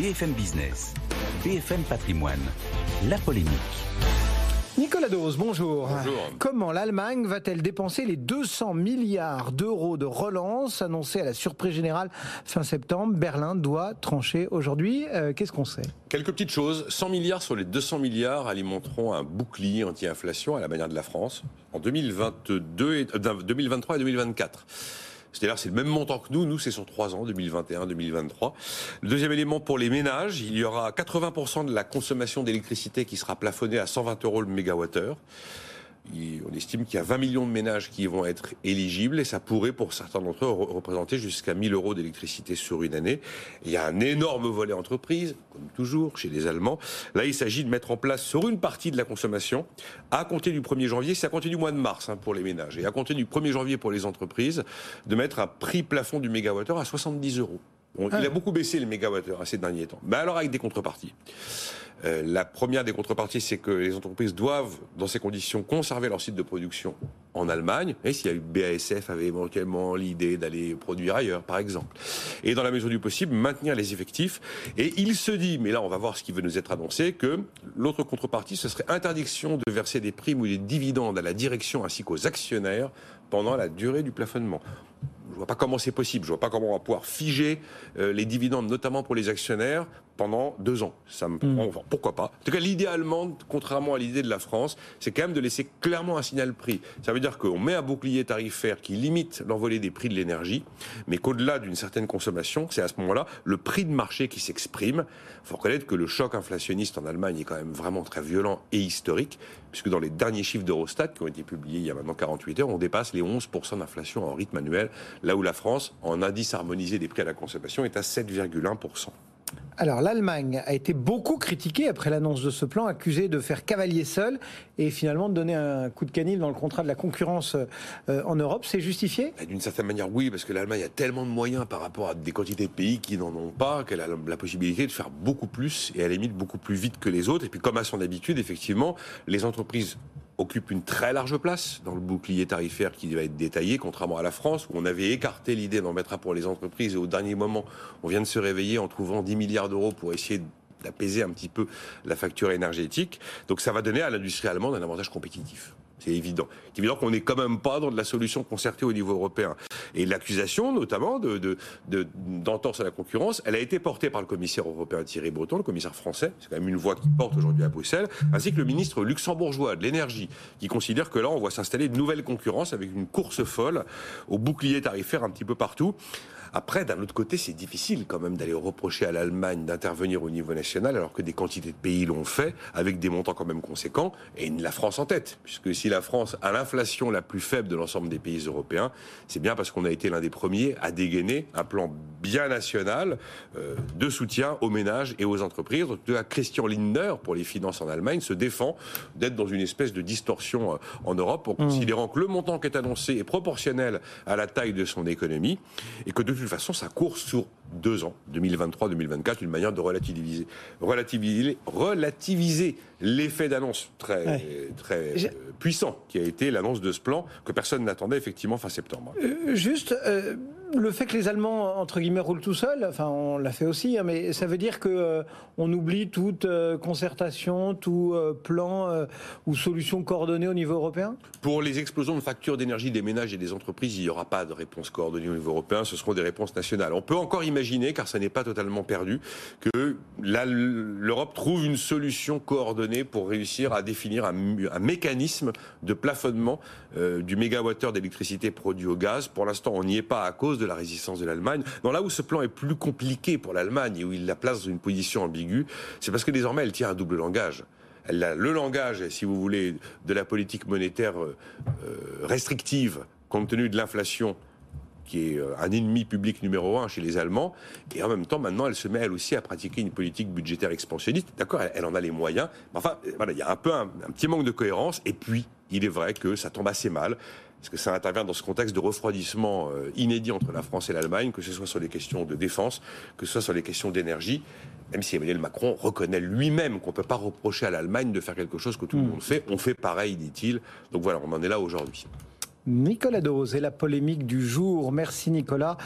BFM Business, BFM Patrimoine, la polémique. Nicolas Dose, bonjour. Bonjour. Comment l'Allemagne va-t-elle dépenser les 200 milliards d'euros de relance annoncés à la surprise générale fin septembre? Berlin doit trancher aujourd'hui. Euh, Qu'est-ce qu'on sait? Quelques petites choses. 100 milliards sur les 200 milliards alimenteront un bouclier anti-inflation à la manière de la France en 2022 et, euh, 2023 et 2024. C'est-à-dire c'est le même montant que nous. Nous, c'est sur trois ans, 2021-2023. Le deuxième élément pour les ménages, il y aura 80% de la consommation d'électricité qui sera plafonnée à 120 euros le mégawattheure. On estime qu'il y a 20 millions de ménages qui vont être éligibles et ça pourrait, pour certains d'entre eux, re- représenter jusqu'à 1000 euros d'électricité sur une année. Il y a un énorme volet entreprise, toujours chez les Allemands. Là, il s'agit de mettre en place sur une partie de la consommation, à compter du 1er janvier, c'est à compter du mois de mars hein, pour les ménages, et à compter du 1er janvier pour les entreprises, de mettre un prix plafond du mégawattheure à 70 euros. Il a beaucoup baissé le mégawattheure ces derniers temps. Mais alors avec des contreparties. Euh, la première des contreparties, c'est que les entreprises doivent, dans ces conditions, conserver leur site de production en Allemagne. Et s'il y a eu BASF avait éventuellement l'idée d'aller produire ailleurs, par exemple. Et dans la mesure du possible, maintenir les effectifs. Et il se dit, mais là, on va voir ce qui veut nous être annoncé, que l'autre contrepartie, ce serait interdiction de verser des primes ou des dividendes à la direction ainsi qu'aux actionnaires pendant la durée du plafonnement. Je vois pas comment c'est possible. Je vois pas comment on va pouvoir figer euh, les dividendes, notamment pour les actionnaires, pendant deux ans. Ça me prend- enfin, pourquoi pas En tout cas, l'idée allemande, contrairement à l'idée de la France, c'est quand même de laisser clairement un signal prix. Ça veut dire qu'on met un bouclier tarifaire qui limite l'envolée des prix de l'énergie, mais qu'au-delà d'une certaine consommation, c'est à ce moment-là le prix de marché qui s'exprime. Il faut reconnaître que le choc inflationniste en Allemagne est quand même vraiment très violent et historique, puisque dans les derniers chiffres d'Eurostat qui ont été publiés il y a maintenant 48 heures, on dépasse les 11% d'inflation en rythme annuel, là où la France, en indice harmonisé des prix à la consommation, est à 7,1%. Alors l'Allemagne a été beaucoup critiquée après l'annonce de ce plan, accusée de faire cavalier seul et finalement de donner un coup de canif dans le contrat de la concurrence euh, en Europe. C'est justifié? Et D'une certaine manière, oui, parce que l'Allemagne a tellement de moyens par rapport à des quantités de pays qui n'en ont pas, qu'elle a la possibilité de faire beaucoup plus et à la limite beaucoup plus vite que les autres. Et puis, comme à son habitude, effectivement, les entreprises occupent une très large place dans le bouclier tarifaire qui va être détaillé, contrairement à la France, où on avait écarté l'idée d'en mettre un pour les entreprises et au dernier moment, on vient de se réveiller en trouvant 10 milliards d'euros pour essayer d'apaiser un petit peu la facture énergétique. Donc ça va donner à l'industrie allemande un avantage compétitif. C'est évident. C'est évident qu'on n'est quand même pas dans de la solution concertée au niveau européen. Et l'accusation, notamment, de, de, de- d'entorse à la concurrence, elle a été portée par le commissaire européen Thierry Breton, le commissaire français, c'est quand même une voix qui porte aujourd'hui à Bruxelles, ainsi que le ministre luxembourgeois de l'énergie, qui considère que là, on voit s'installer de nouvelles concurrences avec une course folle au bouclier tarifaire un petit peu partout. Après, d'un autre côté, c'est difficile quand même d'aller reprocher à l'Allemagne d'intervenir au niveau national alors que des quantités de pays l'ont fait avec des montants quand même conséquents et la France en tête. Puisque si la France a l'inflation la plus faible de l'ensemble des pays européens, c'est bien parce qu'on a été l'un des premiers à dégainer un plan bien national euh, de soutien aux ménages et aux entreprises. Cas, Christian Lindner, pour les finances en Allemagne, se défend d'être dans une espèce de distorsion euh, en Europe en considérant que le montant qui est annoncé est proportionnel à la taille de son économie et que de toute façon, ça court sur deux ans, 2023-2024, une manière de relativiser, relativiser, relativiser l'effet d'annonce très, Ouais. très puissant qui a été l'annonce de ce plan que personne n'attendait effectivement fin septembre. Euh, Juste, euh, le fait que les Allemands, entre guillemets, roulent tout seuls, enfin, on l'a fait aussi, hein, mais ça veut dire que euh, on oublie toute euh, concertation, tout euh, plan euh, ou solution coordonnée au niveau européen? Pour les explosions de factures d'énergie des ménages et des entreprises, il n'y aura pas de réponse coordonnée au niveau européen, ce seront des réponses nationales. On peut encore imaginer, car ça n'est pas totalement perdu, que l'Europe trouve une solution coordonnée pour réussir à définir un, un mécanisme de plafonnement du mégawattheure d'électricité produit au gaz. Pour l'instant, on n'y est pas à cause de la résistance de l'Allemagne. Dans là où ce plan est plus compliqué pour l'Allemagne et où il la place dans une position ambiguë, c'est parce que désormais elle tient un double langage. Elle a le langage, si vous voulez, de la politique monétaire euh, euh, restrictive, compte tenu de l'inflation qui est euh, un ennemi public numéro un chez les Allemands, et en même temps, maintenant, elle se met elle aussi à pratiquer une politique budgétaire expansionniste. D'accord, elle, en a les moyens, enfin, voilà, il y a un peu un petit manque de cohérence, et puis, il est vrai que ça tombe assez mal, parce que ça intervient dans ce contexte de refroidissement euh, inédit entre la France et l'Allemagne, que ce soit sur les questions de défense, que ce soit sur les questions d'énergie, même si Emmanuel Macron reconnaît lui-même qu'on ne peut pas reprocher à l'Allemagne de faire quelque chose que tout le monde fait, on fait pareil, dit-il. Donc voilà, on en est là aujourd'hui. Nicolas Dose et la polémique du jour. Merci Nicolas.